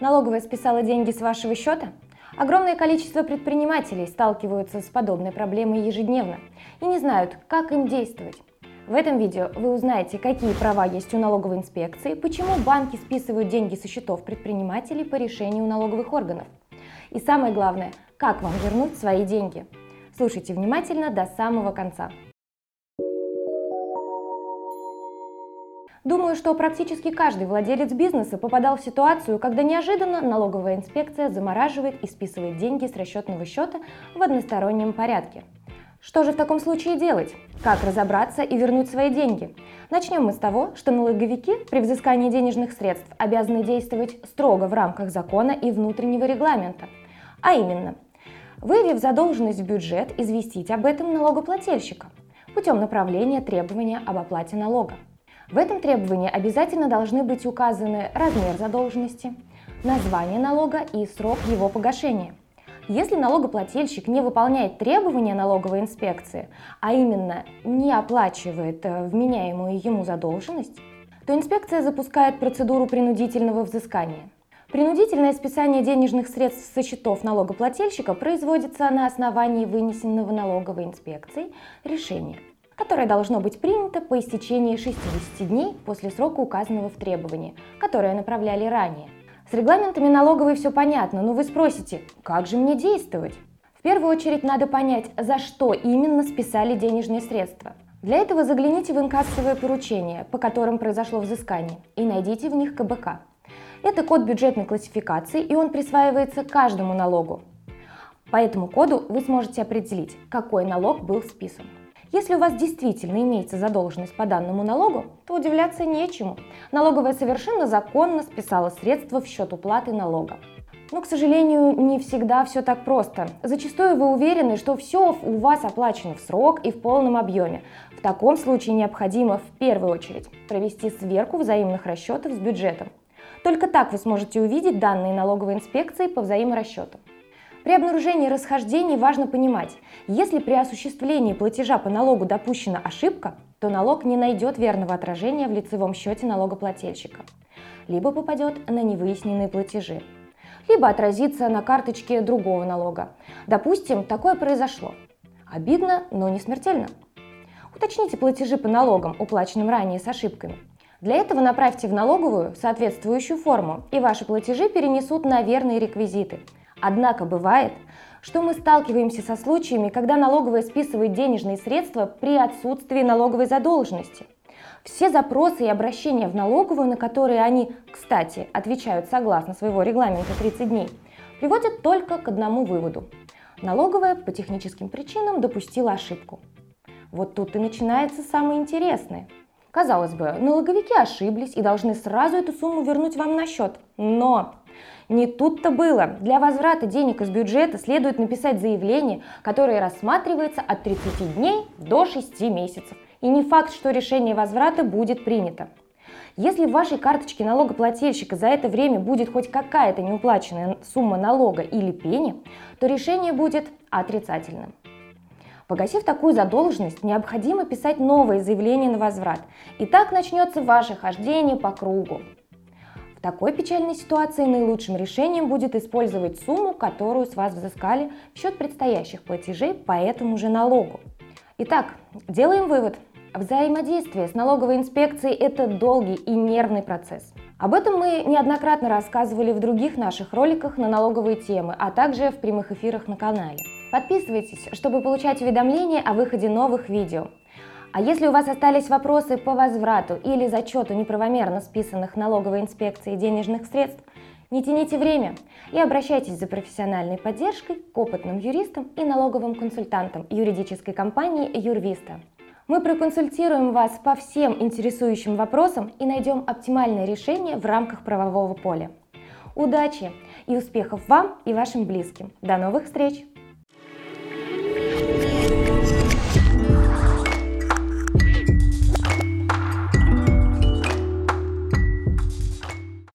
Налоговая списала деньги с вашего счета? Огромное количество предпринимателей сталкиваются с подобной проблемой ежедневно и не знают, как им действовать. В этом видео вы узнаете, какие права есть у налоговой инспекции, почему банки списывают деньги со счетов предпринимателей по решению налоговых органов. И самое главное, как вам вернуть свои деньги. Слушайте внимательно до самого конца. Думаю, что практически каждый владелец бизнеса попадал в ситуацию, когда неожиданно налоговая инспекция замораживает и списывает деньги с расчетного счета в одностороннем порядке. Что же в таком случае делать? Как разобраться и вернуть свои деньги? Начнем мы с того, что налоговики при взыскании денежных средств обязаны действовать строго в рамках закона и внутреннего регламента. А именно, выявив задолженность в бюджет, известить об этом налогоплательщика путем направления требования об оплате налога. В этом требовании обязательно должны быть указаны размер задолженности, название налога и срок его погашения. Если налогоплательщик не выполняет требования налоговой инспекции, а именно не оплачивает э, вменяемую ему задолженность, то инспекция запускает процедуру принудительного взыскания. Принудительное списание денежных средств со счетов налогоплательщика производится на основании вынесенного налоговой инспекцией решения которое должно быть принято по истечении 60 дней после срока указанного в требовании, которое направляли ранее. С регламентами налоговой все понятно, но вы спросите, как же мне действовать? В первую очередь надо понять, за что именно списали денежные средства. Для этого загляните в инкассовое поручение, по которым произошло взыскание, и найдите в них КБК. Это код бюджетной классификации, и он присваивается каждому налогу. По этому коду вы сможете определить, какой налог был списан. Если у вас действительно имеется задолженность по данному налогу, то удивляться нечему. Налоговая совершенно законно списала средства в счет уплаты налога. Но, к сожалению, не всегда все так просто. Зачастую вы уверены, что все у вас оплачено в срок и в полном объеме. В таком случае необходимо в первую очередь провести сверку взаимных расчетов с бюджетом. Только так вы сможете увидеть данные налоговой инспекции по взаиморасчету. При обнаружении расхождений важно понимать, если при осуществлении платежа по налогу допущена ошибка, то налог не найдет верного отражения в лицевом счете налогоплательщика, либо попадет на невыясненные платежи, либо отразится на карточке другого налога. Допустим, такое произошло. Обидно, но не смертельно. Уточните платежи по налогам, уплаченным ранее с ошибками. Для этого направьте в налоговую соответствующую форму, и ваши платежи перенесут на верные реквизиты – Однако бывает, что мы сталкиваемся со случаями, когда налоговая списывает денежные средства при отсутствии налоговой задолженности. Все запросы и обращения в налоговую, на которые они, кстати, отвечают согласно своего регламента 30 дней, приводят только к одному выводу. Налоговая по техническим причинам допустила ошибку. Вот тут и начинается самое интересное. Казалось бы, налоговики ошиблись и должны сразу эту сумму вернуть вам на счет. Но не тут-то было. Для возврата денег из бюджета следует написать заявление, которое рассматривается от 30 дней до 6 месяцев. И не факт, что решение возврата будет принято. Если в вашей карточке налогоплательщика за это время будет хоть какая-то неуплаченная сумма налога или пени, то решение будет отрицательным. Погасив такую задолженность, необходимо писать новое заявление на возврат. И так начнется ваше хождение по кругу. Такой печальной ситуации наилучшим решением будет использовать сумму, которую с вас взыскали в счет предстоящих платежей по этому же налогу. Итак, делаем вывод. Взаимодействие с налоговой инспекцией – это долгий и нервный процесс. Об этом мы неоднократно рассказывали в других наших роликах на налоговые темы, а также в прямых эфирах на канале. Подписывайтесь, чтобы получать уведомления о выходе новых видео. А если у вас остались вопросы по возврату или зачету неправомерно списанных налоговой инспекцией денежных средств, не тяните время и обращайтесь за профессиональной поддержкой к опытным юристам и налоговым консультантам юридической компании Юрвиста. Мы проконсультируем вас по всем интересующим вопросам и найдем оптимальное решение в рамках правового поля. Удачи и успехов вам и вашим близким. До новых встреч!